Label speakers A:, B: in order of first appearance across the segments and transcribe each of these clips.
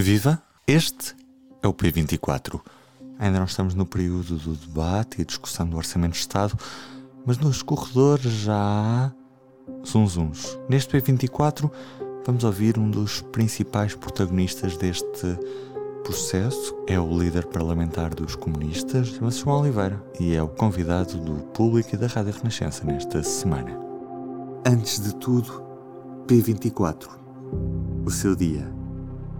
A: Viva! Este é o P24. Ainda não estamos no período do debate e discussão do Orçamento de Estado, mas nos corredores já há zunzuns. Neste P24 vamos ouvir um dos principais protagonistas deste processo. É o líder parlamentar dos comunistas, João Oliveira, e é o convidado do público e da Rádio Renascença nesta semana. Antes de tudo, P24. O seu dia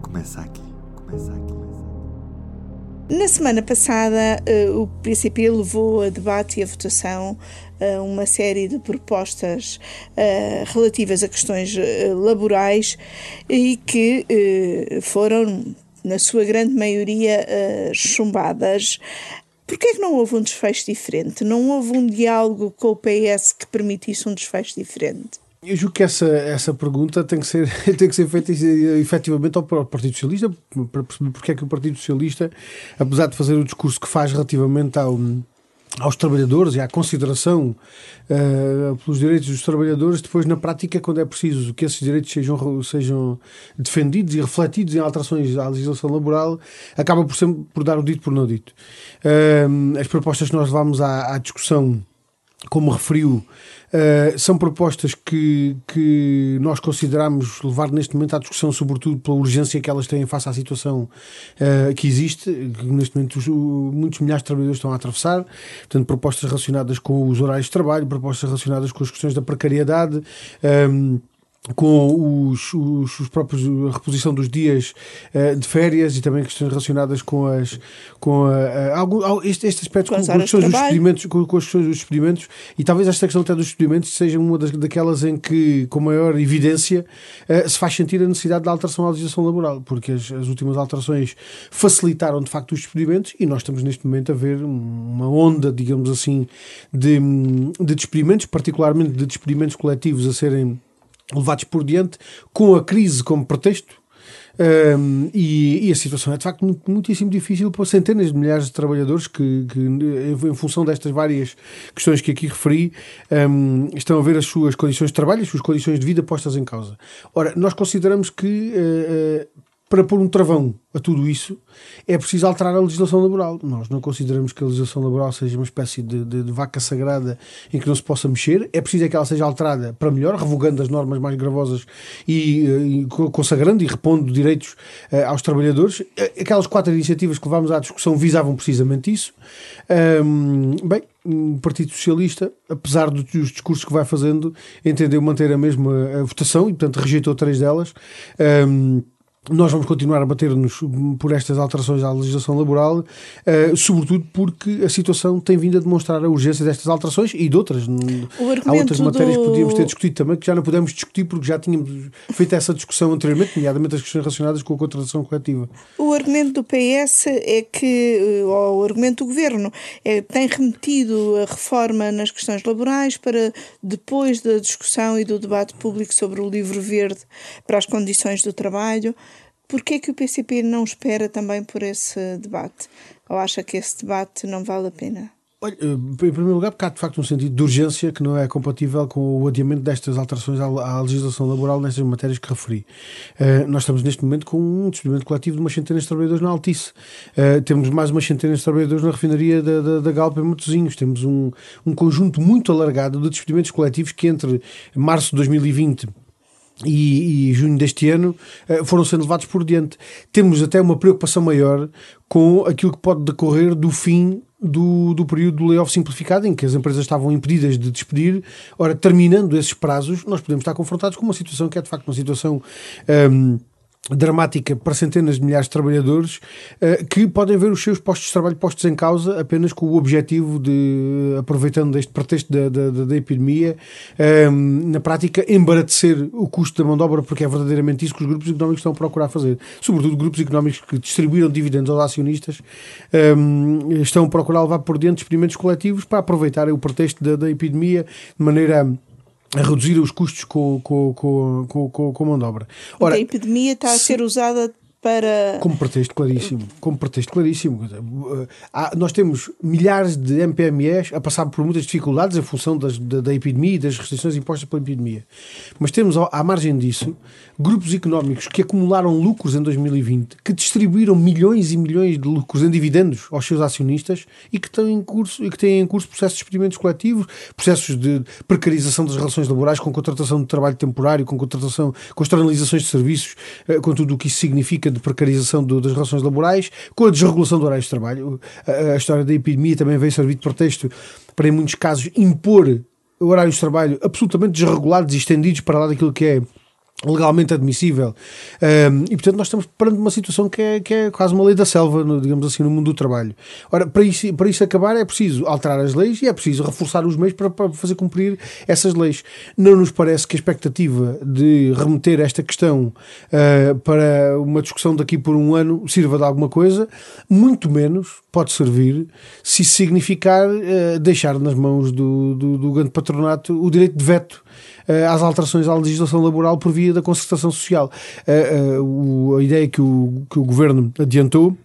A: Começa aqui, começa aqui.
B: Na semana passada, eh, o PCP levou a debate e a votação eh, uma série de propostas eh, relativas a questões laborais e que foram, na sua grande maioria, chumbadas. Porquê é que não houve um desfecho diferente? Não houve um diálogo com o PS que permitisse um desfecho diferente?
C: Eu julgo que essa, essa pergunta tem que ser, tem que ser feita efetivamente ao Partido Socialista, para perceber porque é que o Partido Socialista, apesar de fazer o discurso que faz relativamente ao, aos trabalhadores e à consideração uh, pelos direitos dos trabalhadores, depois na prática, quando é preciso que esses direitos sejam, sejam defendidos e refletidos em alterações à legislação laboral, acaba por, sempre, por dar o dito por não dito. Uh, as propostas que nós levámos à, à discussão como referiu, uh, são propostas que, que nós consideramos levar neste momento à discussão, sobretudo pela urgência que elas têm face à situação uh, que existe, que neste momento os, muitos milhares de trabalhadores estão a atravessar, portanto, propostas relacionadas com os horários de trabalho, propostas relacionadas com as questões da precariedade. Um, ehm, com os, os, os, próprios a reposição dos dias uh, de férias e também questões relacionadas com as com a, a, algum, este, este aspecto com, com, as questões dos experimentos com, com, as questões dos experimentos e talvez esta questão até dos experimentos seja uma das, daquelas em que com maior evidência uh, se faz sentir a necessidade da alteração à legislação laboral porque as, as, últimas alterações facilitaram de facto os experimentos e nós estamos neste momento a ver uma onda digamos assim de, de experimentos particularmente de experimentos coletivos a serem levados por diante com a crise como pretexto. Um, e, e, a situação é de facto muito, muitíssimo difícil para centenas de milhares de trabalhadores que, que em função destas várias questões que aqui referi, um, estão a ver as suas condições de trabalho, as suas condições de vida postas em causa. Ora, nós consideramos que uh, para pôr um travão a tudo isso, é preciso alterar a legislação laboral. Nós não consideramos que a legislação laboral seja uma espécie de, de, de, vaca sagrada em que não se possa mexer. É preciso é que ela seja alterada para melhor, revogando as normas mais gravosas e, e consagrando e repondo direitos uh, aos trabalhadores. Aquelas quatro iniciativas que levámos à discussão visavam precisamente isso. Um, bem, o Partido Socialista, apesar dos discursos que vai fazendo, entendeu manter a mesma a votação e, portanto, rejeitou três delas. Um, nós vamos continuar a bater-nos por estas alterações à legislação laboral, uh, sobretudo porque a situação tem vindo a demonstrar a urgência destas alterações e de outras. Há outras matérias do... que podíamos ter discutido também que já não podemos discutir porque já tínhamos feito essa discussão anteriormente, nomeadamente as questões relacionadas com a contratação coletiva.
B: O argumento do PS é que, ou o argumento do governo, é, tem remetido a reforma nas questões laborais para depois da discussão e do debate público sobre o livro verde para as condições do trabalho. Porquê é que o PCP não espera também por esse debate? Ou acha que esse debate não vale a pena?
C: Olha, eh, em primeiro lugar, porque há de facto um sentido de urgência que não é compatível com o adiamento destas alterações à, legislação laboral nestas matérias que referi. Uh, nós estamos neste momento com um despedimento coletivo de umas centenas de trabalhadores na Altice. Uh, temos mais umas centenas de trabalhadores na refinaria da, da, da Galpa em Matosinhos. Temos um, um conjunto muito alargado de despedimentos coletivos que entre março de 2020 e, e, junho deste ano uh, foram sendo levados por diante. Temos até uma preocupação maior com aquilo que pode decorrer do fim do, do período do layoff simplificado, em que as empresas estavam impedidas de despedir. Ora, terminando esses prazos, nós podemos estar confrontados com uma situação que é de facto uma situação. Um, ehm, dramática para centenas de milhares de trabalhadores uh, que podem ver os seus postos de trabalho postos em causa apenas com o objetivo de, aproveitando este pretexto da, da, da epidemia, um, na prática, embaratecer o custo da mão de obra, porque é verdadeiramente isso que os grupos económicos estão a procurar fazer. Sobretudo grupos económicos que distribuíram dividendos aos acionistas um, estão a procurar levar por dentro experimentos coletivos para aproveitar o pretexto da, da epidemia de maneira a reduzir os custos com, com, com, com, com a mão de obra.
B: Ora, a epidemia está a ser usada para.
C: Como pretexto claríssimo. Como pretexto claríssimo. Há, nós temos milhares de MPMEs a passar por muitas dificuldades em função das, da, da, epidemia e das restrições impostas pela epidemia. Mas temos, à margem disso, grupos económicos que acumularam lucros em 2020, que distribuíram milhões e milhões de lucros em dividendos aos seus acionistas e que têm em curso, e que têm em curso processos de experimentos coletivos, processos de precarização das relações laborais, com contratação de trabalho temporário, com contratação, com externalizações de serviços, eh, com tudo o que isso significa de precarização do, das relações laborais, com a desregulação do horário de trabalho. A, a, história da epidemia também veio servir de pretexto para, em muitos casos, impor horários de trabalho absolutamente desregulados e estendidos para lá daquilo que é legalmente admissível. Um, e portanto nós estamos perante uma situação que é, que é quase uma lei da selva, no, digamos assim, no mundo do trabalho. Ora, para isso, para isso acabar é preciso alterar as leis e é preciso reforçar os meios para, para fazer cumprir essas leis. Não nos parece que a expectativa de remeter esta questão uh, para uma discussão daqui por um ano sirva de alguma coisa, muito menos pode servir se significar uh, deixar nas mãos do, do, do grande patronato o direito de veto às alterações à legislação laboral por via da concertação social. Uh, a ideia que o, que o governo adiantou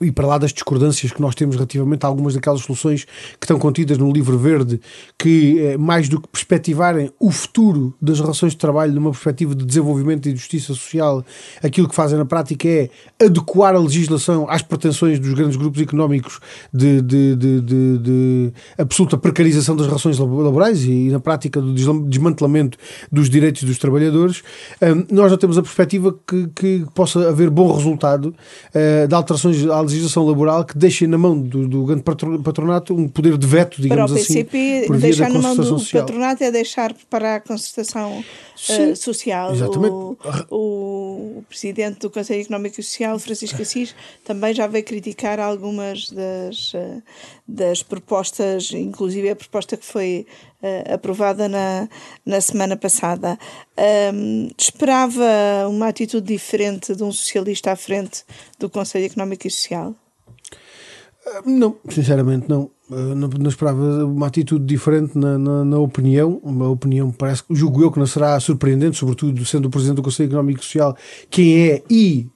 C: e, para lá das discordâncias que nós temos relativamente a algumas daquelas soluções que estão contidas no livro verde, que eh, mais do que perspectivarem o futuro das relações de trabalho numa perspectiva de desenvolvimento e justiça social, aquilo que fazem na prática é adequar a legislação às pretensões dos grandes grupos económicos de, de, de, de, de absoluta precarização das relações laborais e, na prática do desmantelamento dos direitos dos trabalhadores. nós não temos a perspectiva que, que possa haver bom resultado uh, de alterações à legislação laboral que deixem na mão do, do grande patronato um poder de veto, digamos
B: assim.
C: Para o PCP,
B: assim, deixar na mão do social. patronato é deixar para a concertação uh, social.
C: Exatamente.
B: O, o, presidente do Conselho Económico e Social, Francisco Assis, também já veio criticar algumas das, uh, das propostas, inclusive a proposta que foi uh, aprovada na, na semana passada. Um, esperava uma atitude diferente de um socialista à frente do Conselho Económico e Social?
C: Não, sinceramente não. Não, não esperava uma atitude diferente na, na, na, opinião. Uma opinião parece que julgo eu que não será surpreendente, sobretudo sendo o Presidente do Conselho Económico e Social quem é e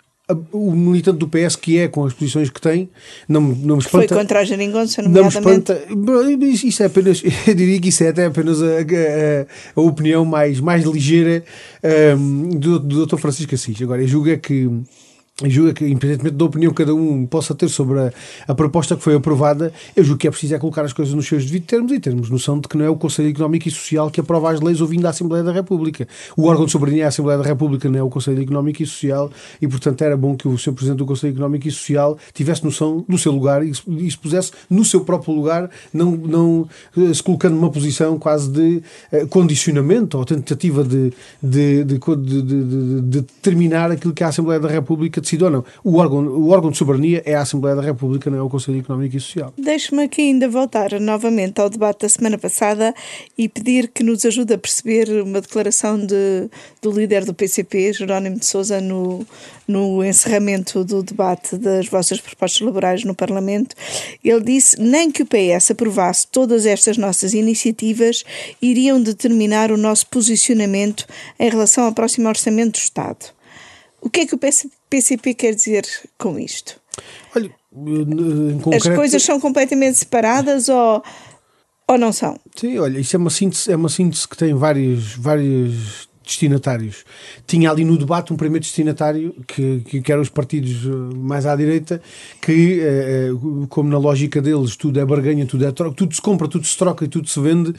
C: o militante do PS que é com as posições que tem não, não me espanta.
B: Foi contra a Geringonça, nomeadamente.
C: Não me espanta. Isso é apenas, eu diria que isso é até apenas a, a, a opinião mais, mais ligeira um, do, do Dr. Francisco Assis. Agora, eu julgo é que julgo que, independentemente da opinião que cada um possa ter sobre a, a, proposta que foi aprovada, eu julgo que é preciso é colocar as coisas nos seus devidos termos e termos noção de que não é o Conselho Económico e Social que aprova as leis ouvindo a Assembleia da República. O órgão de soberania é a Assembleia da República, não é o Conselho Económico e Social e, portanto, era bom que o Sr. Presidente do Conselho Económico e Social tivesse noção do seu lugar e, se pusesse no seu próprio lugar, não, não eh, se colocando numa posição quase de uh, condicionamento ou tentativa de, de, de, de, determinar aquilo que a Assembleia da República decidiu ou não. O órgão, o órgão de soberania é a Assembleia da República, não é o Conselho Económico e Social.
B: Deixe-me aqui ainda voltar novamente ao debate da semana passada e pedir que nos ajude a perceber uma declaração de, do líder do PCP, Jerónimo de Sousa, no, no encerramento do debate das vossas propostas laborais no Parlamento. Ele disse: nem que o PS aprovasse todas estas nossas iniciativas iriam determinar o nosso posicionamento em relação ao próximo Orçamento do Estado. O que é que o PCP quer dizer com isto?
C: Olha, concreto...
B: As coisas são completamente separadas ou, ou não são?
C: Sim, olha, isso é uma síntese, é uma síntese que tem vários, vários destinatários. Tinha ali no debate um primeiro destinatário, que, que, que eram os partidos eh, mais à direita, que, eh, eh, como na lógica deles, tudo é barganha, tudo é troca, tudo se compra, tudo se troca e tudo se vende,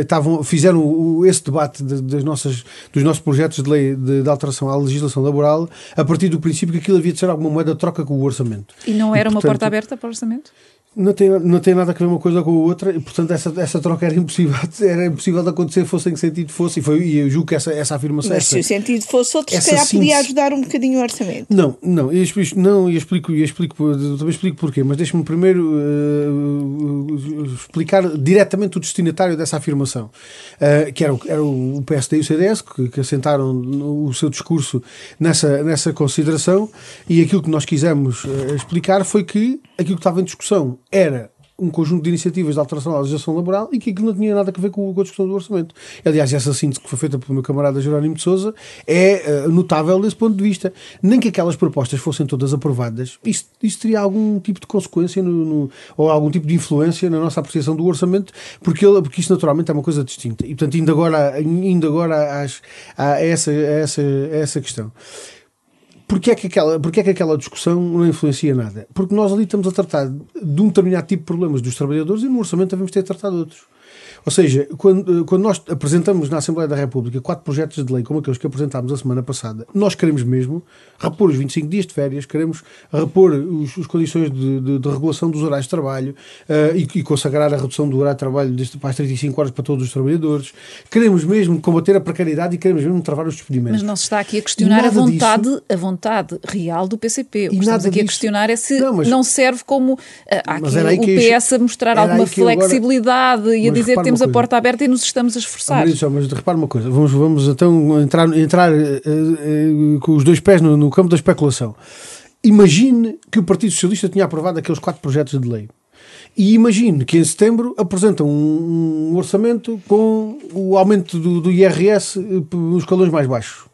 C: estavam, fizeram esse debate das nossas, dos nossos projetos de lei de, de, alteração à legislação laboral a partir do princípio que aquilo havia de ser alguma moeda de troca com o orçamento.
D: E não era e, portanto, uma porta aberta para o orçamento?
C: Não tem, não tem nada a ver uma coisa com a outra e portanto essa, essa troca era impossível, era impossível de acontecer fosse em que sentido fosse e, foi, e eu julgo que essa, essa afirmação
B: mas
C: essa,
B: se o sentido fosse outro se calhar síntese... podia ajudar um bocadinho o orçamento.
C: Não, não, eu explico, não, eu explico, eu explico também explico porquê, mas deixe-me primeiro uh, explicar diretamente o destinatário dessa afirmação uh, que era, o, era o PSD e o CDS que, que assentaram o seu discurso nessa, nessa consideração e aquilo que nós quisemos uh, explicar foi que aquilo que estava em discussão era um conjunto de iniciativas de alteração à legislação laboral e que aquilo não tinha nada a ver com, a discussão do orçamento. Aliás, essa síntese que foi feita pelo meu camarada Jerónimo de Souza é uh, notável desse ponto de vista. Nem que aquelas propostas fossem todas aprovadas, isso, isso teria algum tipo de consequência no, no, ou algum tipo de influência na nossa apreciação do orçamento, porque, ele, porque isso naturalmente é uma coisa distinta. E, portanto, indo agora, indo agora às, a, essa, a essa, a essa questão. Porquê é, que aquela, porquê é que aquela discussão não influencia nada? Porque nós ali estamos a tratar de um determinado tipo de problemas dos trabalhadores e no orçamento devemos ter tratado outros. Ou seja, quando, quando nós apresentamos na Assembleia da República quatro projetos de lei como aqueles que apresentámos a semana passada, nós queremos mesmo repor os 25 dias de férias, queremos repor as condições de, de, de, regulação dos horários de trabalho uh, e, e, consagrar a redução do horário de trabalho deste, para as 35 horas para todos os trabalhadores. Queremos mesmo combater a precariedade e queremos mesmo travar os despedimentos.
D: Mas não se está aqui a questionar a vontade, disso, a vontade real do PCP. O que estamos aqui disso, a questionar é se não, mas, não serve como uh, aqui o PS a mostrar alguma flexibilidade agora, e a dizer temos a porta aberta e nos estamos a esforçar.
C: Mas, mas repara uma coisa, vamos, vamos então entrar, entrar uh, uh, com os dois pés no, no campo da especulação. Imagine que o Partido Socialista tinha aprovado aqueles quatro projetos de lei. E imagine que em setembro apresentam um, um orçamento com o aumento do, do IRS eh, nos escalões mais baixos.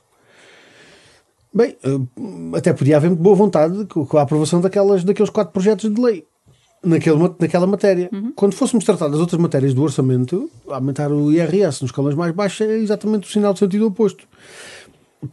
C: Bem, até podia haver boa vontade com a aprovação daquelas, daqueles quatro projetos de lei naquele, naquela matéria. Uhum. Quando fôssemos tratar das outras matérias do orçamento, aumentar o IRS nos escalões mais baixos é exatamente o sinal de sentido oposto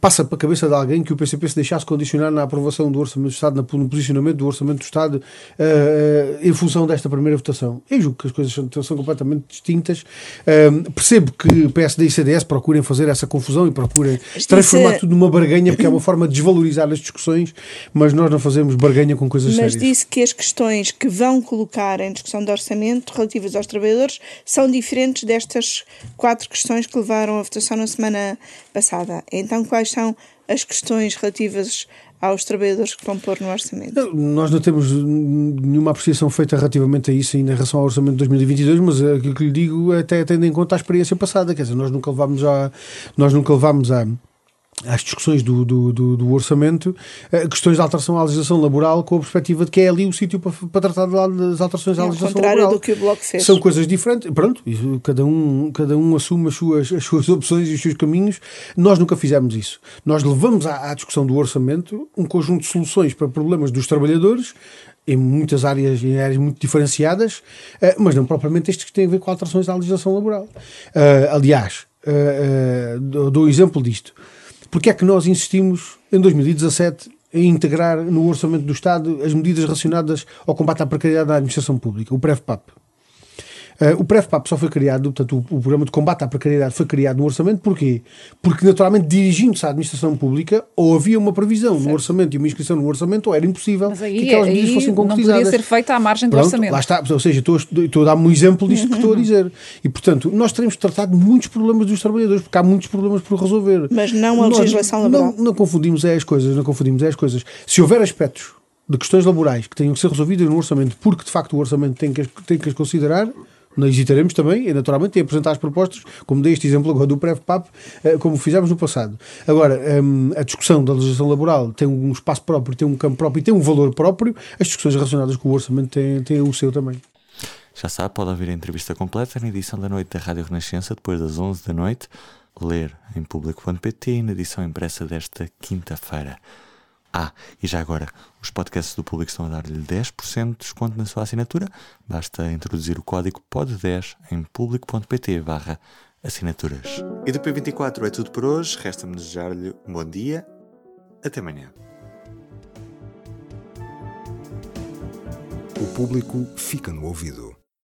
C: passa para a cabeça de alguém que o PCP se deixasse condicionar na aprovação do Orçamento do Estado, no posicionamento do Orçamento do Estado, uh, em função desta primeira votação. Eu julgo que as coisas são, são completamente distintas. Uh, percebo que PSD e CDS procurem fazer essa confusão e procurem transformar tudo numa barganha, porque é uma forma de desvalorizar as discussões, mas nós não fazemos barganha com coisas
B: mas
C: sérias.
B: Mas disse que as questões que vão colocar em discussão do orçamento relativas aos trabalhadores são diferentes destas quatro questões que levaram à votação na semana passada. Então, quais são as questões relativas aos trabalhadores que vão pôr no orçamento?
C: Nós não temos nenhuma apreciação feita relativamente a isso ainda em relação ao orçamento de 2022, mas aquilo que lhe digo é até tendo em conta a experiência passada, quer dizer, nós nunca levámos a nós nunca levámos a às discussões do, do, do, do, orçamento, eh, questões de alteração à legislação laboral com a perspectiva de que é ali o sítio para, para tratar das alterações à é legislação laboral.
B: do que o Bloco fez.
C: São coisas diferentes. Pronto, cada, um, cada um assume as suas, as suas opções e os seus caminhos. Nós nunca fizemos isso. Nós levamos à, à discussão do orçamento um conjunto de soluções para problemas dos trabalhadores em muitas áreas, em áreas muito diferenciadas, eh, mas não propriamente estes que têm a ver com alterações à legislação laboral. Eh, aliás, dou exemplo disto porque é que nós insistimos, em 2017, em integrar no orçamento do Estado as medidas relacionadas ao combate à precariedade da administração pública, o PREVPAP? Uh, o PREVPAP só foi criado, portanto, o, o, programa de combate à precariedade foi criado no orçamento, porquê? Porque, naturalmente, dirigindo-se à administração pública, ou havia uma previsão certo. no orçamento e uma inscrição no orçamento, ou era impossível
D: aí,
C: que aquelas medidas fossem concretizadas.
D: Não podia ser feita à margem do
C: Pronto,
D: orçamento.
C: Lá está, ou seja, estou, estou a dar um exemplo disto que estou a dizer. E, portanto, nós teremos tratado muitos problemas dos trabalhadores, porque há muitos problemas por resolver.
B: Mas não a nós, legislação laboral.
C: Não, não confundimos é as coisas, não confundimos é as coisas. Se houver aspectos de questões laborais que tenham que ser resolvidas no orçamento, porque de facto o orçamento tem que, tem que as considerar, não hesitaremos também, naturalmente, em apresentar as propostas, como dei este exemplo agora do PrevPAP, eh, como fizemos no passado. Agora, ehm, a discussão da legislação laboral tem um espaço próprio, tem um campo próprio e tem um valor próprio, as discussões relacionadas com o orçamento têm, têm o seu também.
A: Já sabe, pode ouvir a entrevista completa na edição da noite da Rádio Renascença, depois das 11 da noite, ler em público.pt e na edição impressa desta quinta-feira. Ah, e já agora, os podcasts do público estão a dar-lhe 10% de desconto na sua assinatura. Basta introduzir o código POD10 em público.pt barra assinaturas. E do P24 é tudo por hoje. Resta-me desejar-lhe um bom dia. Até amanhã.
E: O público fica no ouvido.